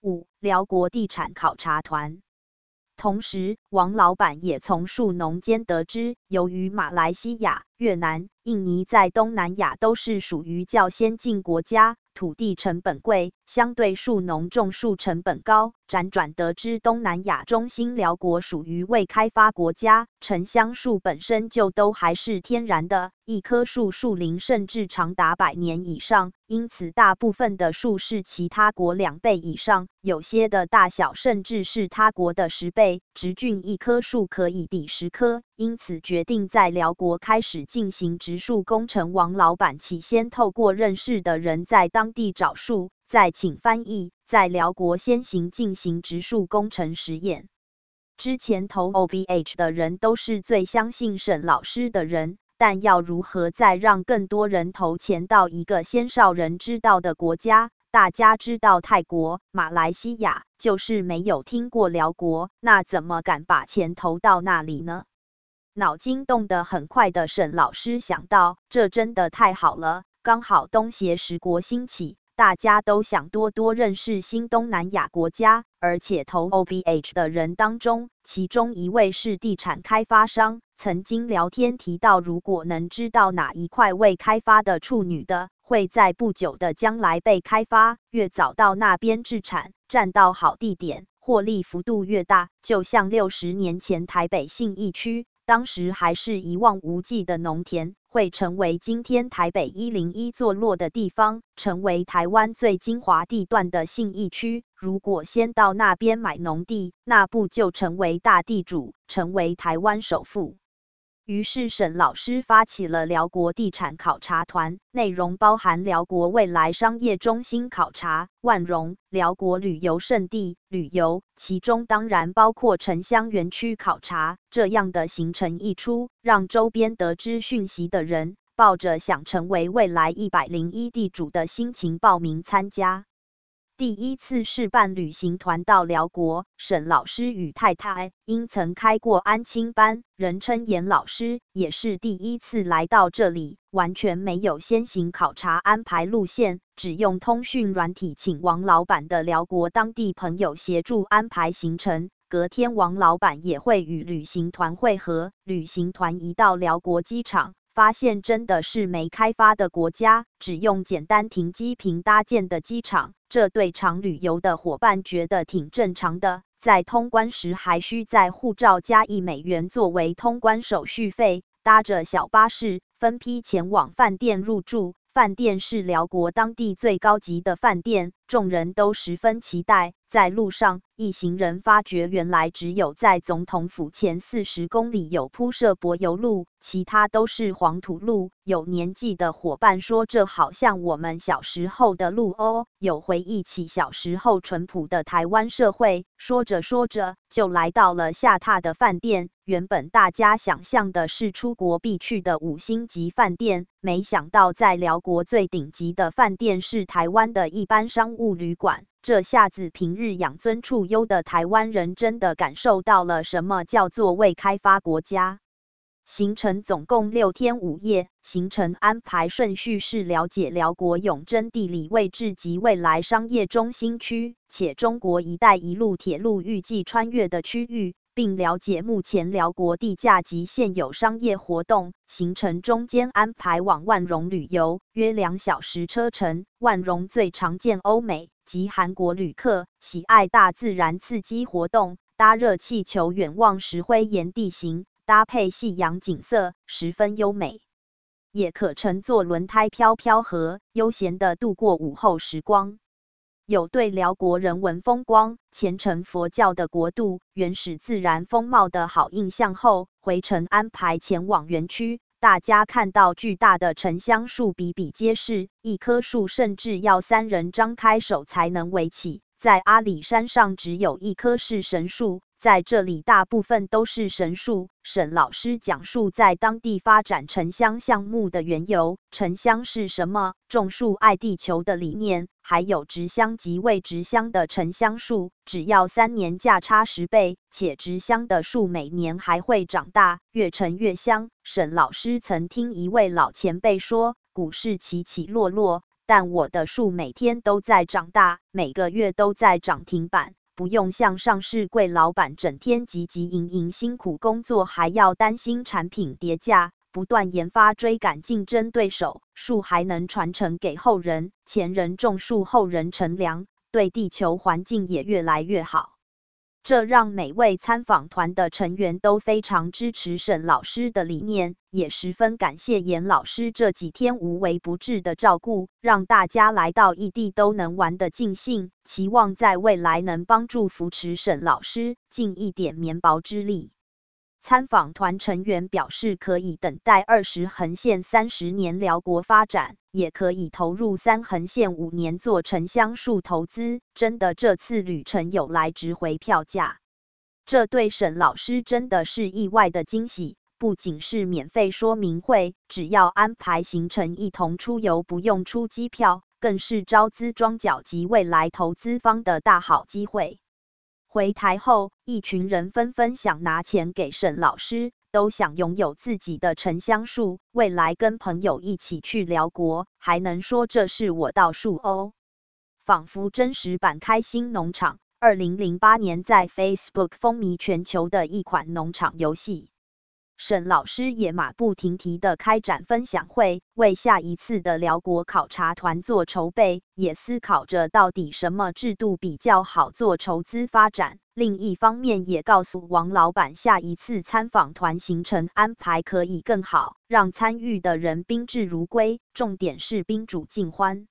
五、辽国地产考察团。同时，王老板也从树农间得知，由于马来西亚、越南、印尼在东南亚都是属于较先进国家。土地成本贵，相对树农种树成本高。辗转得知，东南亚中心辽国属于未开发国家，沉香树本身就都还是天然的，一棵树树龄甚至长达百年以上，因此大部分的树是其他国两倍以上，有些的大小甚至是他国的十倍。直径一棵树可以抵十棵。因此，决定在辽国开始进行植树工程。王老板起先透过认识的人在当地找树，再请翻译，在辽国先行进行植树工程实验。之前投 O B H 的人都是最相信沈老师的人，但要如何再让更多人投钱到一个先少人知道的国家？大家知道泰国、马来西亚，就是没有听过辽国，那怎么敢把钱投到那里呢？脑筋动得很快的沈老师想到，这真的太好了，刚好东协十国兴起，大家都想多多认识新东南亚国家，而且投 O B H 的人当中，其中一位是地产开发商，曾经聊天提到，如果能知道哪一块未开发的处女的，会在不久的将来被开发，越早到那边置产，占到好地点，获利幅度越大，就像六十年前台北信义区。当时还是一望无际的农田，会成为今天台北一零一坐落的地方，成为台湾最精华地段的信义区。如果先到那边买农地，那不就成为大地主，成为台湾首富？于是沈老师发起了辽国地产考察团，内容包含辽国未来商业中心考察、万荣、辽国旅游胜地旅游，其中当然包括城乡园区考察。这样的行程一出，让周边得知讯息的人抱着想成为未来一百零一地主的心情报名参加。第一次试办旅行团到辽国，沈老师与太太因曾开过安亲班，人称严老师，也是第一次来到这里，完全没有先行考察安排路线，只用通讯软体请王老板的辽国当地朋友协助安排行程。隔天王老板也会与旅行团会合，旅行团一到辽国机场。发现真的是没开发的国家，只用简单停机坪搭建的机场，这对常旅游的伙伴觉得挺正常的。在通关时还需在护照加一美元作为通关手续费，搭着小巴士分批前往饭店入住。饭店是辽国当地最高级的饭店，众人都十分期待。在路上，一行人发觉原来只有在总统府前四十公里有铺设柏油路，其他都是黄土路。有年纪的伙伴说：“这好像我们小时候的路哦。”有回忆起小时候淳朴的台湾社会。说着说着，就来到了下榻的饭店。原本大家想象的是出国必去的五星级饭店，没想到在辽国最顶级的饭店是台湾的一般商务旅馆。这下子平日养尊处优的台湾人真的感受到了什么叫做未开发国家。行程总共六天五夜，行程安排顺序是了解辽国永贞地理位置及未来商业中心区，且中国“一带一路”铁路预计穿越的区域。并了解目前辽国地价及现有商业活动。行程中间安排往万荣旅游，约两小时车程。万荣最常见欧美及韩国旅客，喜爱大自然刺激活动，搭热气球远望石灰岩地形，搭配夕阳景色，十分优美。也可乘坐轮胎飘飘河，悠闲的度过午后时光。有对辽国人文风光、虔诚佛教的国度、原始自然风貌的好印象后，回程安排前往园区。大家看到巨大的沉香树比比皆是，一棵树甚至要三人张开手才能围起。在阿里山上，只有一棵是神树。在这里，大部分都是神树。沈老师讲述在当地发展沉香项目的缘由，沉香是什么，种树爱地球的理念，还有植香及未植香的沉香树，只要三年价差十倍，且植香的树每年还会长大，越沉越香。沈老师曾听一位老前辈说，股市起起落落。但我的树每天都在长大，每个月都在涨停板，不用像上市柜老板整天汲汲营营辛苦工作，还要担心产品叠价，不断研发追赶竞争对手，树还能传承给后人，前人种树，后人乘凉，对地球环境也越来越好。这让每位参访团的成员都非常支持沈老师的理念，也十分感谢严老师这几天无微不至的照顾，让大家来到异地都能玩得尽兴。期望在未来能帮助扶持沈老师，尽一点绵薄之力。参访团成员表示，可以等待二十横线三十年辽国发展，也可以投入三横线五年做沉香树投资。真的，这次旅程有来值回票价。这对沈老师真的是意外的惊喜，不仅是免费说明会，只要安排行程一同出游，不用出机票，更是招资庄脚及未来投资方的大好机会。回台后，一群人纷纷想拿钱给沈老师，都想拥有自己的沉香树，未来跟朋友一起去辽国，还能说这是我道树哦，仿佛真实版开心农场。二零零八年在 Facebook 风靡全球的一款农场游戏。沈老师也马不停蹄的开展分享会，为下一次的辽国考察团做筹备，也思考着到底什么制度比较好做筹资发展。另一方面，也告诉王老板，下一次参访团行程安排可以更好，让参与的人宾至如归，重点是宾主尽欢。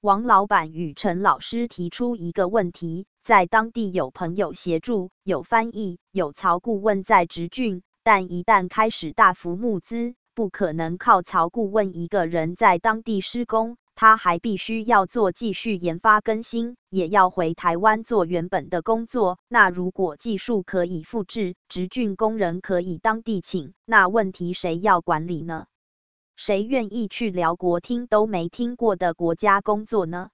王老板与陈老师提出一个问题，在当地有朋友协助，有翻译，有曹顾问在直郡。但一旦开始大幅募资，不可能靠曹顾问一个人在当地施工，他还必须要做继续研发更新，也要回台湾做原本的工作。那如果技术可以复制，直郡工人可以当地请，那问题谁要管理呢？谁愿意去辽国听都没听过的国家工作呢？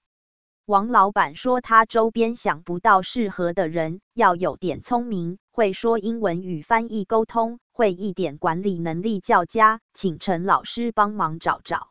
王老板说，他周边想不到适合的人，要有点聪明，会说英文与翻译沟通，会一点管理能力较佳，请陈老师帮忙找找。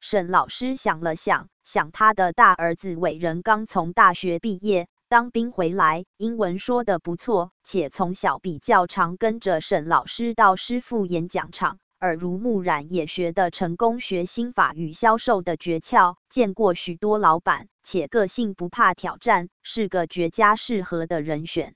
沈老师想了想，想他的大儿子伟人刚从大学毕业，当兵回来，英文说的不错，且从小比较常跟着沈老师到师傅演讲场。耳濡目染，也学得成功学心法与销售的诀窍，见过许多老板，且个性不怕挑战，是个绝佳适合的人选。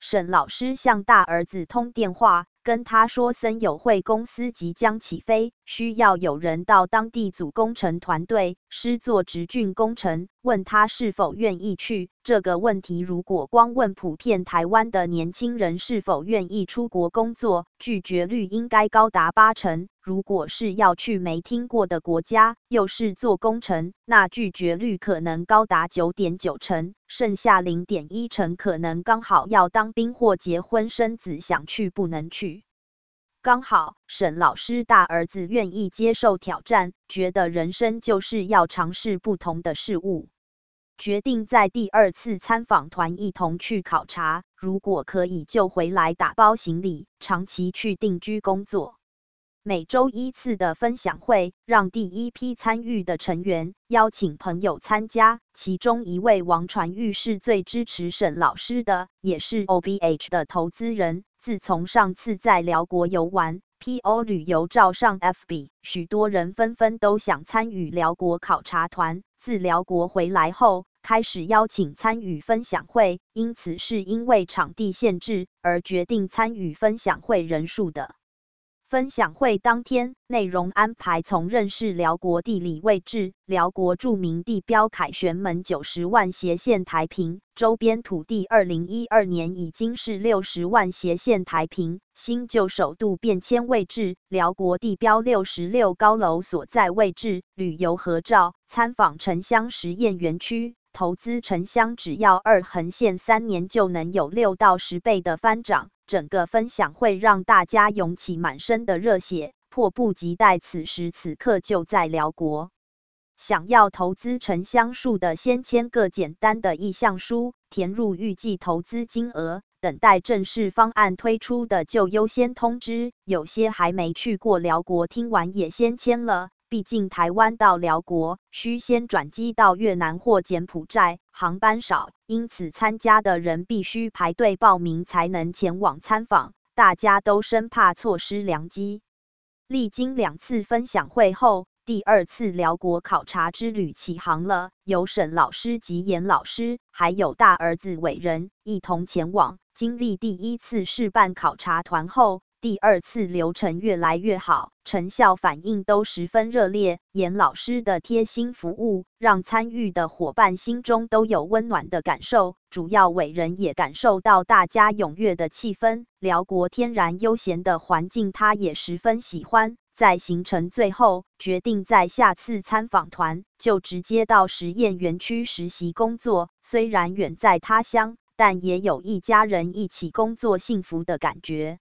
沈老师向大儿子通电话。跟他说，森友会公司即将起飞，需要有人到当地组工程团队，师做直郡工程。问他是否愿意去。这个问题如果光问普遍台湾的年轻人是否愿意出国工作，拒绝率应该高达八成。如果是要去没听过的国家，又是做工程，那拒绝率可能高达九点九成，剩下零点一成可能刚好要当兵或结婚生子，想去不能去。刚好沈老师大儿子愿意接受挑战，觉得人生就是要尝试不同的事物，决定在第二次参访团一同去考察，如果可以就回来打包行李，长期去定居工作。每周一次的分享会，让第一批参与的成员邀请朋友参加，其中一位王传玉是最支持沈老师的，也是 OBH 的投资人。自从上次在辽国游玩，PO 旅游照上 FB，许多人纷纷都想参与辽国考察团。自辽国回来后，开始邀请参与分享会，因此是因为场地限制而决定参与分享会人数的。分享会当天内容安排从认识辽国地理位置、辽国著名地标凯旋门九十万斜线台平周边土地，二零一二年已经是六十万斜线台平新旧首度变迁位置、辽国地标六十六高楼所在位置、旅游合照、参访城乡实验园区。投资城乡只要二横线三年就能有六到十倍的翻涨，整个分享会让大家涌起满身的热血，迫不及待此时此刻就在辽国。想要投资沉香树的，先签个简单的意向书，填入预计投资金额，等待正式方案推出的就优先通知。有些还没去过辽国，听完也先签了。毕竟台湾到辽国需先转机到越南或柬埔寨，航班少，因此参加的人必须排队报名才能前往参访，大家都生怕错失良机。历经两次分享会后，第二次辽国考察之旅起航了，由沈老师及严老师，还有大儿子伟人一同前往。经历第一次试办考察团后，第二次流程越来越好，成效反应都十分热烈。严老师的贴心服务，让参与的伙伴心中都有温暖的感受。主要伟人也感受到大家踊跃的气氛，辽国天然悠闲的环境，他也十分喜欢。在行程最后，决定在下次参访团就直接到实验园区实习工作。虽然远在他乡，但也有一家人一起工作幸福的感觉。